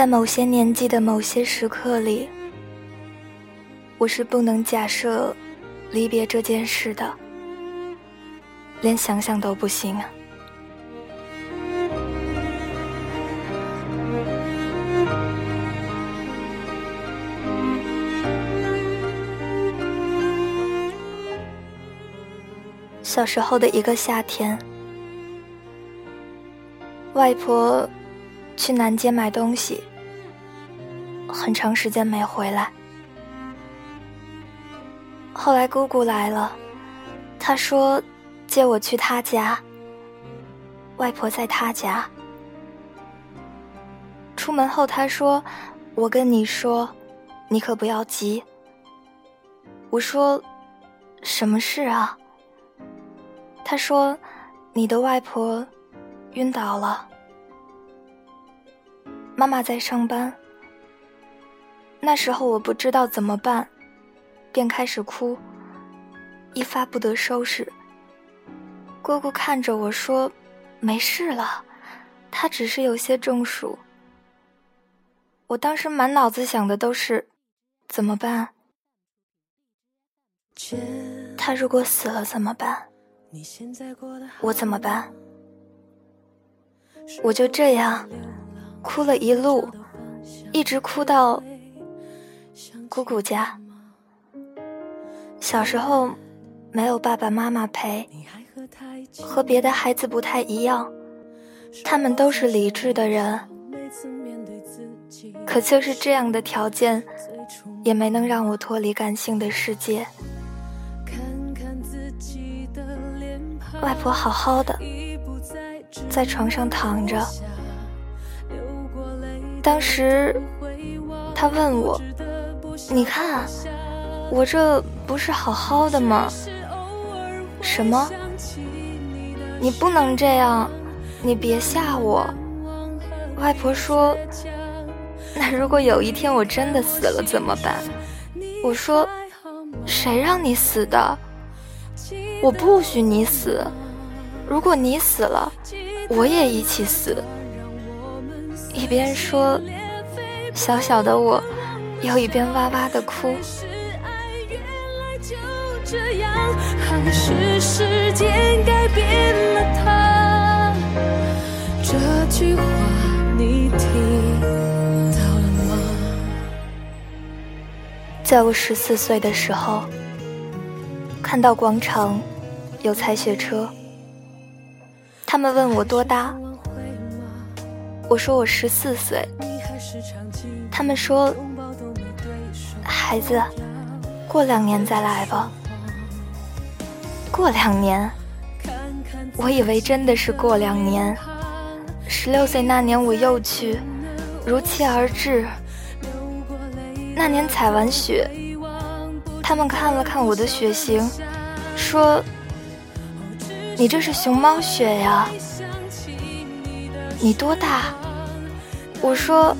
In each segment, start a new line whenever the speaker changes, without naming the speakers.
在某些年纪的某些时刻里，我是不能假设离别这件事的，连想想都不行啊。小时候的一个夏天，外婆去南街买东西。很长时间没回来，后来姑姑来了，她说接我去她家。外婆在她家。出门后，她说：“我跟你说，你可不要急。”我说：“什么事啊？”她说：“你的外婆晕倒了，妈妈在上班。”那时候我不知道怎么办，便开始哭，一发不得收拾。姑姑看着我说：“没事了，她只是有些中暑。”我当时满脑子想的都是怎么办？她如果死了怎么办？我怎么办？我就这样哭了一路，一直哭到。姑姑家，小时候没有爸爸妈妈陪，和别的孩子不太一样，他们都是理智的人，可就是这样的条件，也没能让我脱离感性的世界。外婆好好的，在床上躺着，当时她问我。你看，我这不是好好的吗？什么？你不能这样，你别吓我。外婆说：“那如果有一天我真的死了怎么办？”我说：“谁让你死的？我不许你死。如果你死了，我也一起死。”一边说，小小的我。又一边哇哇的哭。在我十四岁的时候，看到广场有踩雪车，他们问我多大，我说我十四岁，他们说。孩子，过两年再来吧。过两年，我以为真的是过两年。十六岁那年我又去，如期而至。那年采完雪，他们看了看我的血型，说：“你这是熊猫血呀。”你多大？我说：“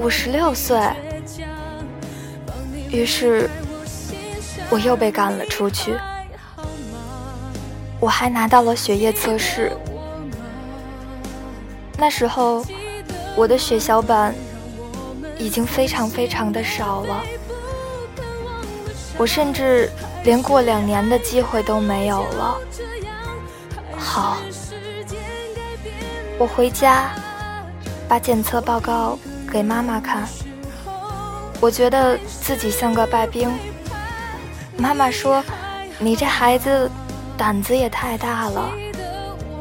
我十六岁。”于是，我又被赶了出去。我还拿到了血液测试。那时候，我的血小板已经非常非常的少了。我甚至连过两年的机会都没有了。好，我回家把检测报告给妈妈看。我觉得自己像个败兵。妈妈说：“你这孩子胆子也太大了，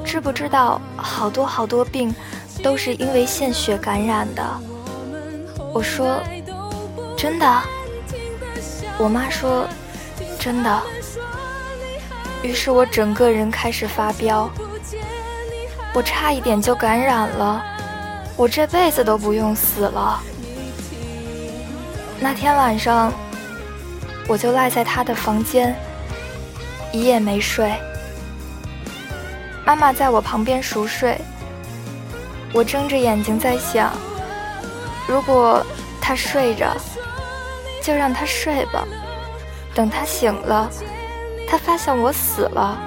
知不知道好多好多病都是因为献血感染的？”我说：“真的。”我妈说：“真的。”于是我整个人开始发飙，我差一点就感染了，我这辈子都不用死了。那天晚上，我就赖在他的房间，一夜没睡。妈妈在我旁边熟睡，我睁着眼睛在想：如果他睡着，就让他睡吧。等他醒了，他发现我死了，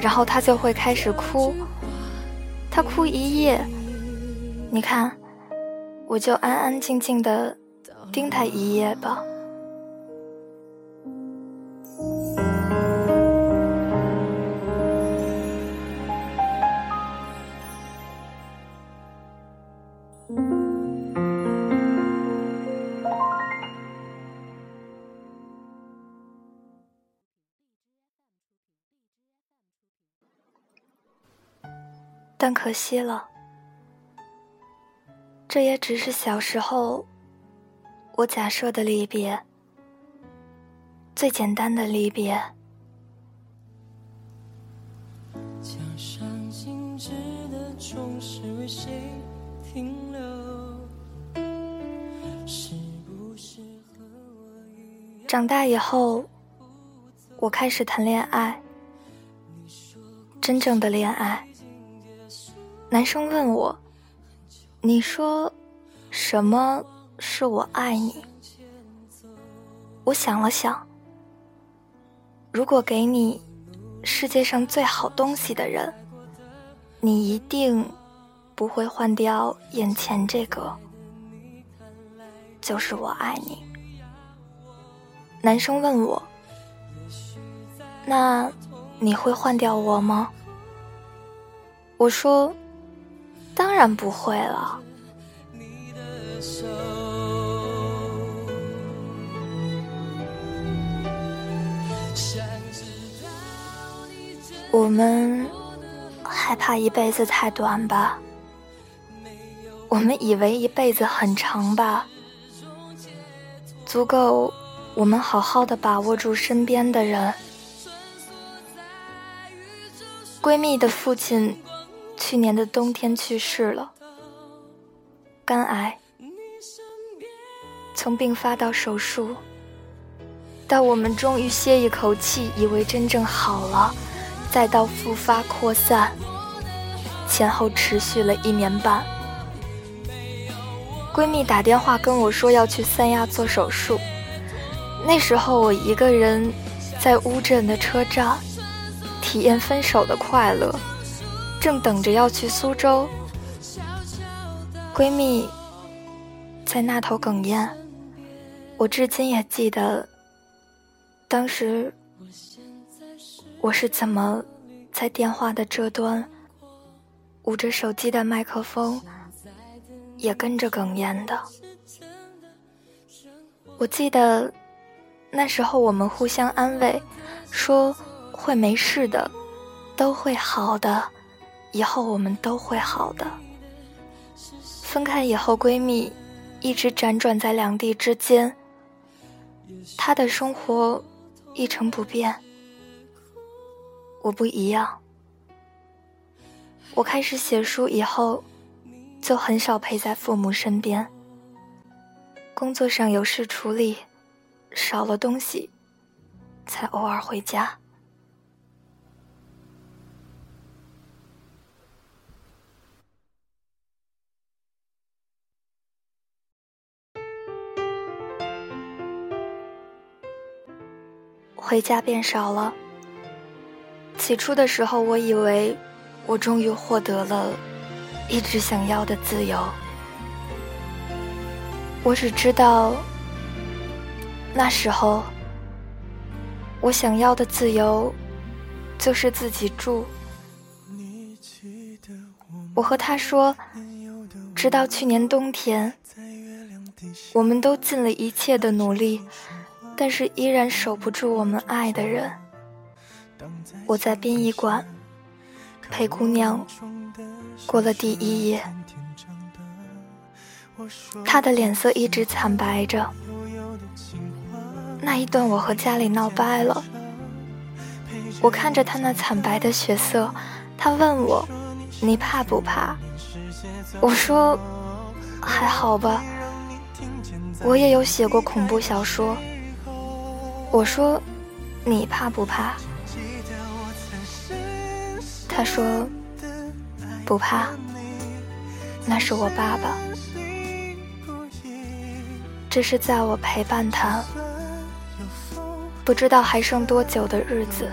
然后他就会开始哭。他哭一夜，你看，我就安安静静的。盯他一夜吧。但可惜了，这也只是小时候。我假设的离别，最简单的离别。长大以后，我开始谈恋爱，真正的恋爱。男生问我：“你说什么？”是我爱你。我想了想，如果给你世界上最好东西的人，你一定不会换掉眼前这个，就是我爱你。男生问我：“那你会换掉我吗？”我说：“当然不会了。”我们害怕一辈子太短吧？我们以为一辈子很长吧？足够我们好好的把握住身边的人。闺蜜的父亲去年的冬天去世了，肝癌。从病发到手术，到我们终于歇一口气，以为真正好了。再到复发扩散，前后持续了一年半。闺蜜打电话跟我说要去三亚做手术，那时候我一个人在乌镇的车站，体验分手的快乐，正等着要去苏州。闺蜜在那头哽咽，我至今也记得当时。我是怎么在电话的这端捂着手机的麦克风，也跟着哽咽的？我记得那时候我们互相安慰，说会没事的，都会好的，以后我们都会好的。分开以后，闺蜜一直辗转在两地之间，她的生活一成不变。我不一样，我开始写书以后，就很少陪在父母身边。工作上有事处理，少了东西，才偶尔回家。回家变少了。起初的时候，我以为我终于获得了一直想要的自由。我只知道，那时候我想要的自由就是自己住。我和他说，直到去年冬天，我们都尽了一切的努力。但是依然守不住我们爱的人。我在殡仪馆陪姑娘过了第一夜，她的脸色一直惨白着。那一段我和家里闹掰了，我看着她那惨白的血色，她问我：“你怕不怕？”我说：“还好吧。”我也有写过恐怖小说。我说：“你怕不怕？”他说：“不怕。”那是我爸爸。这是在我陪伴他不知道还剩多久的日子，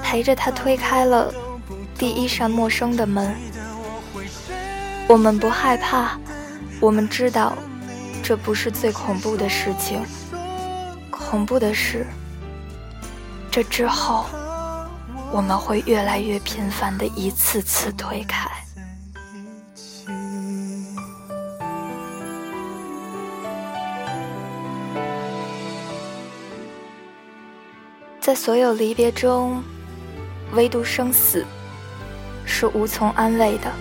陪着他推开了第一扇陌生的门。我们不害怕，我们知道这不是最恐怖的事情。恐怖的是，这之后我们会越来越频繁的一次次推开。在所有离别中，唯独生死是无从安慰的。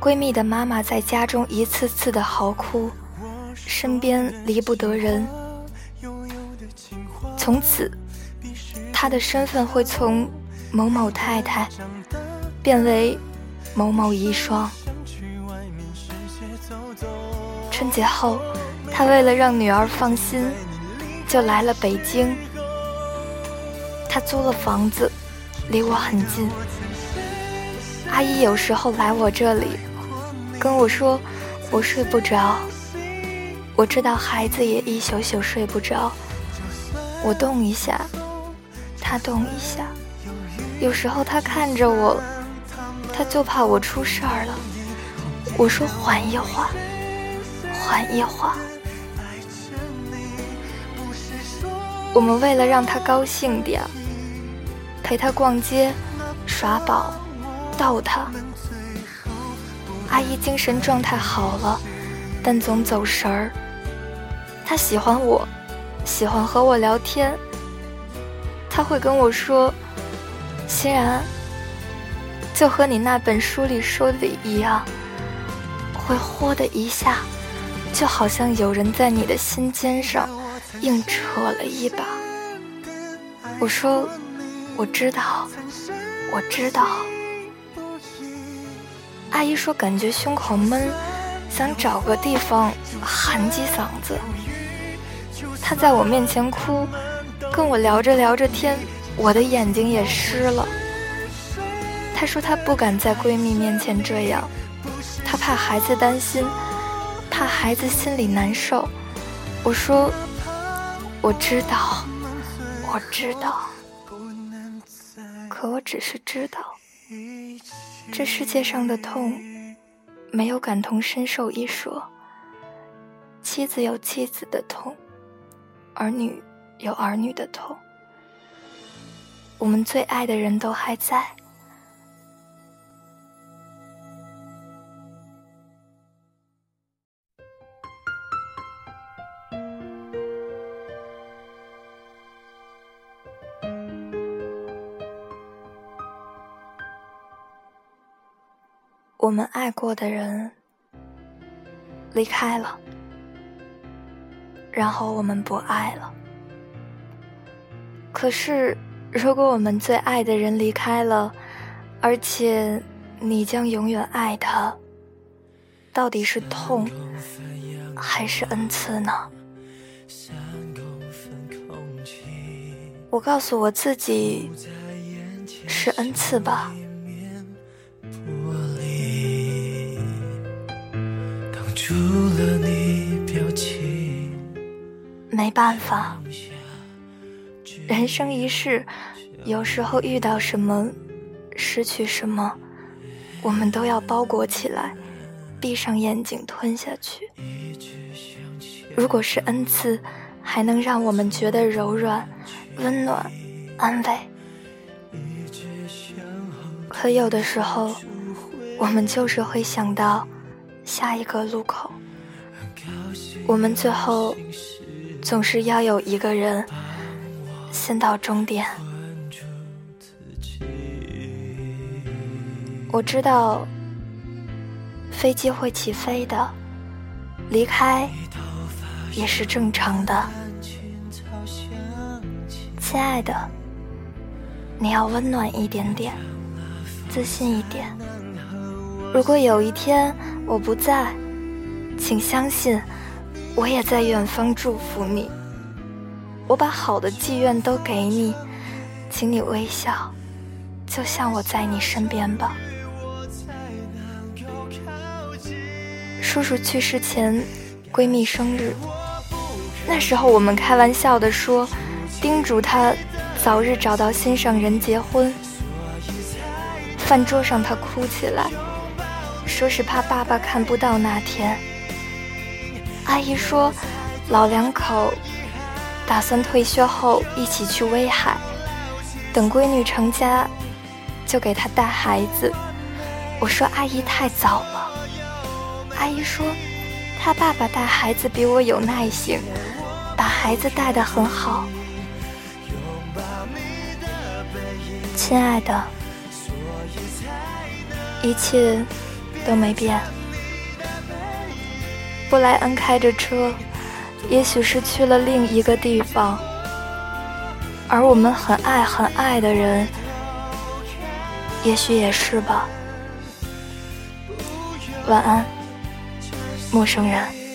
闺蜜的妈妈在家中一次次的嚎哭。身边离不得人，从此，她的身份会从某某太太变为某某遗孀。春节后，她为了让女儿放心，就来了北京。她租了房子，离我很近。阿姨有时候来我这里，跟我说我睡不着。我知道孩子也一宿宿睡不着，我动一下，他动一下，有时候他看着我，他就怕我出事儿了。我说缓一缓，缓一缓。我们为了让他高兴点，陪他逛街、耍宝、逗他。阿姨精神状态好了，但总走神儿。他喜欢我，喜欢和我聊天。他会跟我说：“欣然，就和你那本书里说的一样，会豁的一下，就好像有人在你的心尖上硬扯了一把。”我说：“我知道，我知道。”阿姨说：“感觉胸口闷，想找个地方喊几嗓子。”她在我面前哭，跟我聊着聊着天，我的眼睛也湿了。她说她不敢在闺蜜面前这样，她怕孩子担心，怕孩子心里难受。我说，我知道，我知道，可我只是知道，这世界上的痛，没有感同身受一说。妻子有妻子的痛。儿女有儿女的痛，我们最爱的人都还在。我们爱过的人离开了，然后我们不爱了。可是，如果我们最爱的人离开了，而且你将永远爱他，到底是痛还是恩赐呢？我告诉我自己，是恩赐吧。没办法，人生一世，有时候遇到什么，失去什么，我们都要包裹起来，闭上眼睛吞下去。如果是恩赐，还能让我们觉得柔软。温暖，安慰。可有的时候，我们就是会想到下一个路口，我们最后总是要有一个人先到终点。我知道飞机会起飞的，离开也是正常的。亲爱的，你要温暖一点点，自信一点。如果有一天我不在，请相信，我也在远方祝福你。我把好的祈愿都给你，请你微笑，就像我在你身边吧。叔叔去世前，闺蜜生日，那时候我们开玩笑的说。叮嘱他早日找到心上人结婚。饭桌上，他哭起来，说是怕爸爸看不到那天。阿姨说，老两口打算退休后一起去威海，等闺女成家就给她带孩子。我说阿姨太早了。阿姨说，她爸爸带孩子比我有耐心，把孩子带得很好。亲爱的，一切都没变。布莱恩开着车，也许是去了另一个地方，而我们很爱很爱的人，也许也是吧。晚安，陌生人。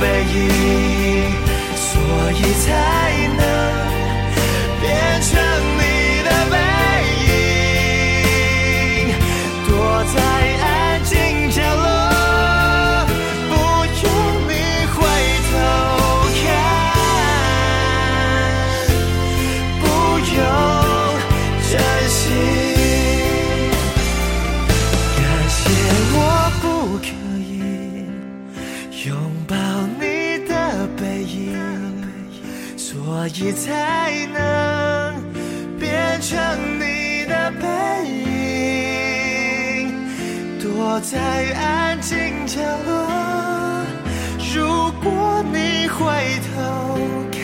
背影。我在安静角落。如果你回头